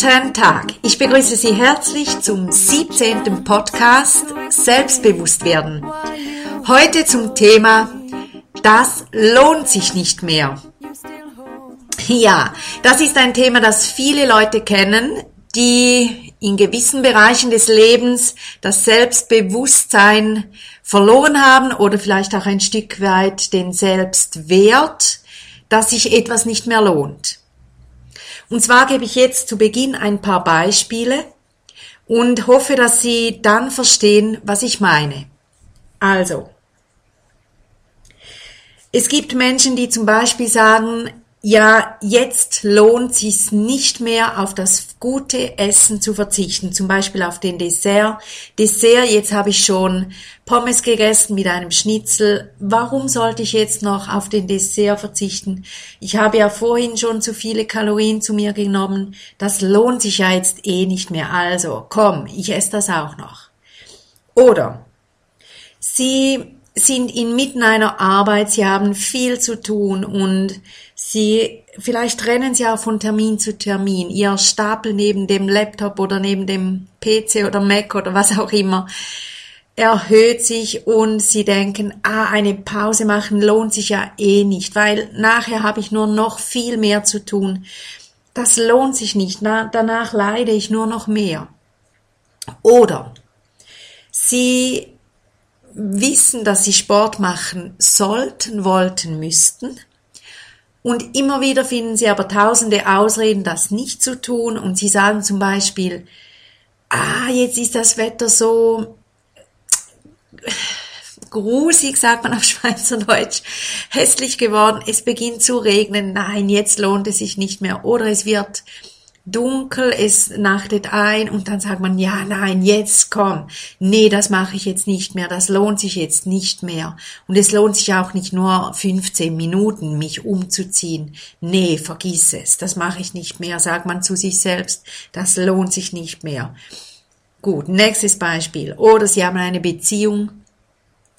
Guten Tag, ich begrüße Sie herzlich zum 17. Podcast Selbstbewusst werden. Heute zum Thema Das lohnt sich nicht mehr. Ja, das ist ein Thema, das viele Leute kennen, die in gewissen Bereichen des Lebens das Selbstbewusstsein verloren haben oder vielleicht auch ein Stück weit den Selbstwert, dass sich etwas nicht mehr lohnt. Und zwar gebe ich jetzt zu Beginn ein paar Beispiele und hoffe, dass Sie dann verstehen, was ich meine. Also, es gibt Menschen, die zum Beispiel sagen, ja, jetzt lohnt sich nicht mehr auf das gute Essen zu verzichten, zum Beispiel auf den Dessert. Dessert, jetzt habe ich schon Pommes gegessen mit einem Schnitzel. Warum sollte ich jetzt noch auf den Dessert verzichten? Ich habe ja vorhin schon zu viele Kalorien zu mir genommen. Das lohnt sich ja jetzt eh nicht mehr. Also, komm, ich esse das auch noch. Oder Sie sind inmitten einer Arbeit, sie haben viel zu tun und sie, vielleicht rennen sie auch von Termin zu Termin. Ihr Stapel neben dem Laptop oder neben dem PC oder Mac oder was auch immer erhöht sich und sie denken, ah, eine Pause machen lohnt sich ja eh nicht, weil nachher habe ich nur noch viel mehr zu tun. Das lohnt sich nicht, Na, danach leide ich nur noch mehr. Oder sie wissen, dass sie Sport machen sollten, wollten, müssten. Und immer wieder finden sie aber tausende Ausreden, das nicht zu tun. Und sie sagen zum Beispiel, ah, jetzt ist das Wetter so grusig, sagt man auf Schweizerdeutsch, hässlich geworden. Es beginnt zu regnen. Nein, jetzt lohnt es sich nicht mehr. Oder es wird dunkel, es nachtet ein und dann sagt man, ja, nein, jetzt komm. Nee, das mache ich jetzt nicht mehr, das lohnt sich jetzt nicht mehr. Und es lohnt sich auch nicht nur 15 Minuten, mich umzuziehen. Nee, vergiss es, das mache ich nicht mehr, sagt man zu sich selbst, das lohnt sich nicht mehr. Gut, nächstes Beispiel. Oder Sie haben eine Beziehung,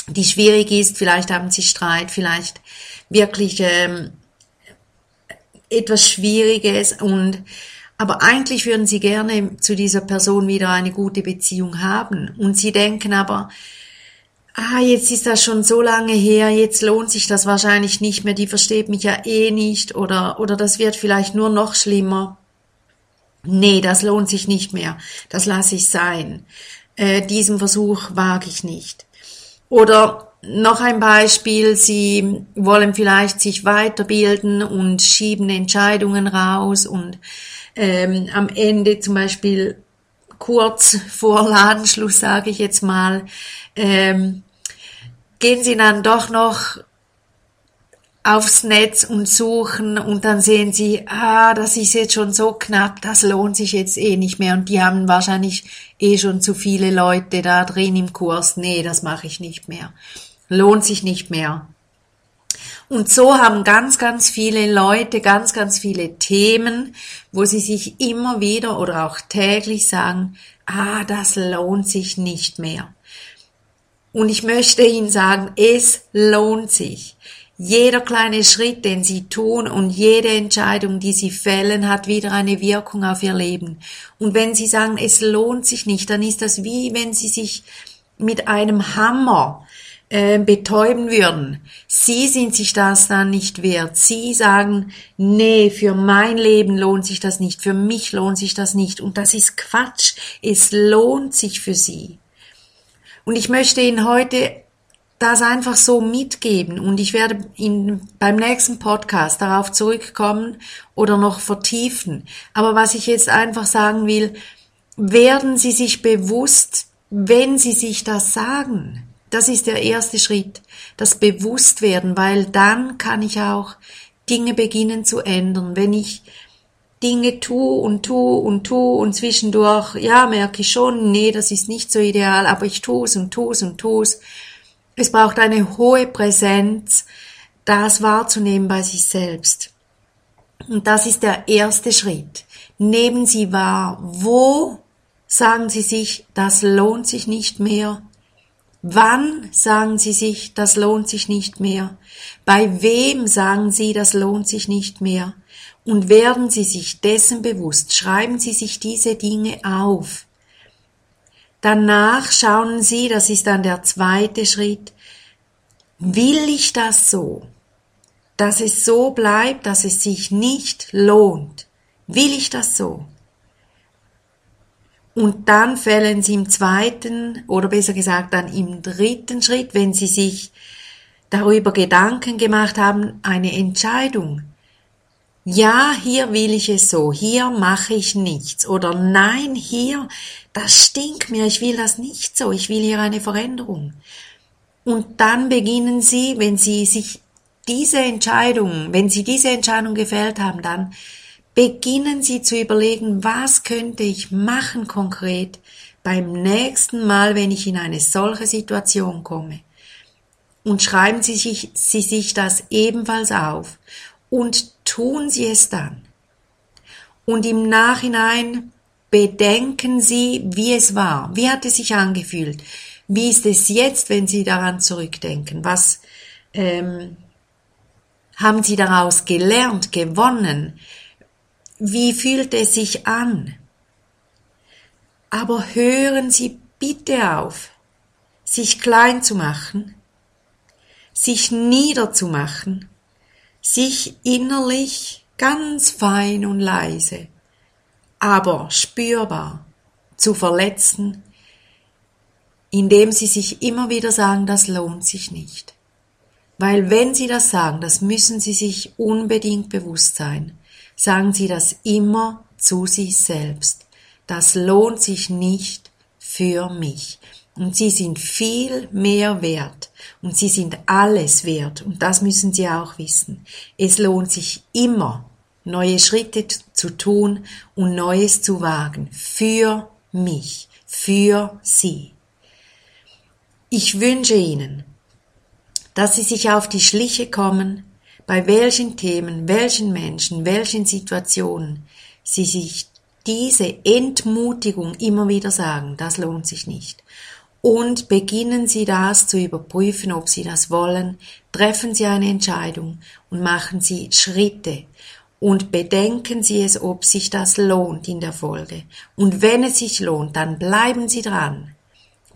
die schwierig ist, vielleicht haben Sie Streit, vielleicht wirklich ähm, etwas Schwieriges und aber eigentlich würden sie gerne zu dieser Person wieder eine gute Beziehung haben. Und sie denken aber, ah, jetzt ist das schon so lange her, jetzt lohnt sich das wahrscheinlich nicht mehr, die versteht mich ja eh nicht oder, oder das wird vielleicht nur noch schlimmer. Nee, das lohnt sich nicht mehr, das lasse ich sein. Äh, diesen Versuch wage ich nicht. Oder noch ein Beispiel, Sie wollen vielleicht sich weiterbilden und schieben Entscheidungen raus und ähm, am Ende zum Beispiel kurz vor Ladenschluss, sage ich jetzt mal, ähm, gehen sie dann doch noch aufs Netz und suchen und dann sehen sie, ah, das ist jetzt schon so knapp, das lohnt sich jetzt eh nicht mehr und die haben wahrscheinlich eh schon zu viele Leute da drin im Kurs. Nee, das mache ich nicht mehr. Lohnt sich nicht mehr. Und so haben ganz, ganz viele Leute ganz, ganz viele Themen, wo sie sich immer wieder oder auch täglich sagen, ah, das lohnt sich nicht mehr. Und ich möchte Ihnen sagen, es lohnt sich. Jeder kleine Schritt, den Sie tun und jede Entscheidung, die Sie fällen, hat wieder eine Wirkung auf Ihr Leben. Und wenn Sie sagen, es lohnt sich nicht, dann ist das wie wenn Sie sich mit einem Hammer äh, betäuben würden. Sie sind sich das dann nicht wert. Sie sagen, nee, für mein Leben lohnt sich das nicht, für mich lohnt sich das nicht. Und das ist Quatsch. Es lohnt sich für Sie. Und ich möchte Ihnen heute das einfach so mitgeben und ich werde Ihnen beim nächsten Podcast darauf zurückkommen oder noch vertiefen. Aber was ich jetzt einfach sagen will, werden Sie sich bewusst, wenn Sie sich das sagen, das ist der erste Schritt, das Bewusstwerden, weil dann kann ich auch Dinge beginnen zu ändern. Wenn ich Dinge tue und tue und tue und zwischendurch, ja, merke ich schon, nee, das ist nicht so ideal, aber ich tue es und tue es und tue es. Es braucht eine hohe Präsenz, das wahrzunehmen bei sich selbst. Und das ist der erste Schritt. Nehmen Sie wahr, wo sagen Sie sich, das lohnt sich nicht mehr, Wann sagen Sie sich, das lohnt sich nicht mehr? Bei wem sagen Sie, das lohnt sich nicht mehr? Und werden Sie sich dessen bewusst, schreiben Sie sich diese Dinge auf. Danach schauen Sie, das ist dann der zweite Schritt, will ich das so? Dass es so bleibt, dass es sich nicht lohnt. Will ich das so? Und dann fällen Sie im zweiten oder besser gesagt dann im dritten Schritt, wenn Sie sich darüber Gedanken gemacht haben, eine Entscheidung. Ja, hier will ich es so, hier mache ich nichts. Oder nein, hier, das stinkt mir, ich will das nicht so, ich will hier eine Veränderung. Und dann beginnen Sie, wenn Sie sich diese Entscheidung, wenn Sie diese Entscheidung gefällt haben, dann beginnen Sie zu überlegen, was könnte ich machen konkret beim nächsten Mal, wenn ich in eine solche Situation komme. Und schreiben Sie sich, Sie sich das ebenfalls auf und tun Sie es dann. Und im Nachhinein bedenken Sie, wie es war, wie hat es sich angefühlt, wie ist es jetzt, wenn Sie daran zurückdenken, was ähm, haben Sie daraus gelernt, gewonnen, wie fühlt es sich an? Aber hören Sie bitte auf, sich klein zu machen, sich niederzumachen, sich innerlich ganz fein und leise, aber spürbar zu verletzen, indem Sie sich immer wieder sagen, das lohnt sich nicht. Weil wenn Sie das sagen, das müssen Sie sich unbedingt bewusst sein, sagen Sie das immer zu sich selbst. Das lohnt sich nicht für mich. Und Sie sind viel mehr wert. Und Sie sind alles wert. Und das müssen Sie auch wissen. Es lohnt sich immer, neue Schritte zu tun und Neues zu wagen. Für mich. Für Sie. Ich wünsche Ihnen, dass Sie sich auf die Schliche kommen, bei welchen Themen, welchen Menschen, welchen Situationen sie sich diese Entmutigung immer wieder sagen, das lohnt sich nicht. Und beginnen Sie das zu überprüfen, ob Sie das wollen, treffen Sie eine Entscheidung und machen Sie Schritte und bedenken Sie es, ob sich das lohnt in der Folge. Und wenn es sich lohnt, dann bleiben Sie dran.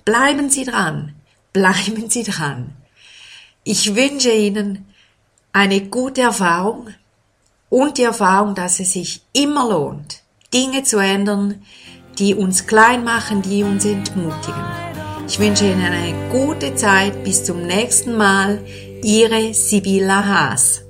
Bleiben Sie dran. Bleiben Sie dran. Ich wünsche Ihnen eine gute Erfahrung und die Erfahrung, dass es sich immer lohnt, Dinge zu ändern, die uns klein machen, die uns entmutigen. Ich wünsche Ihnen eine gute Zeit. Bis zum nächsten Mal. Ihre Sibylla Haas.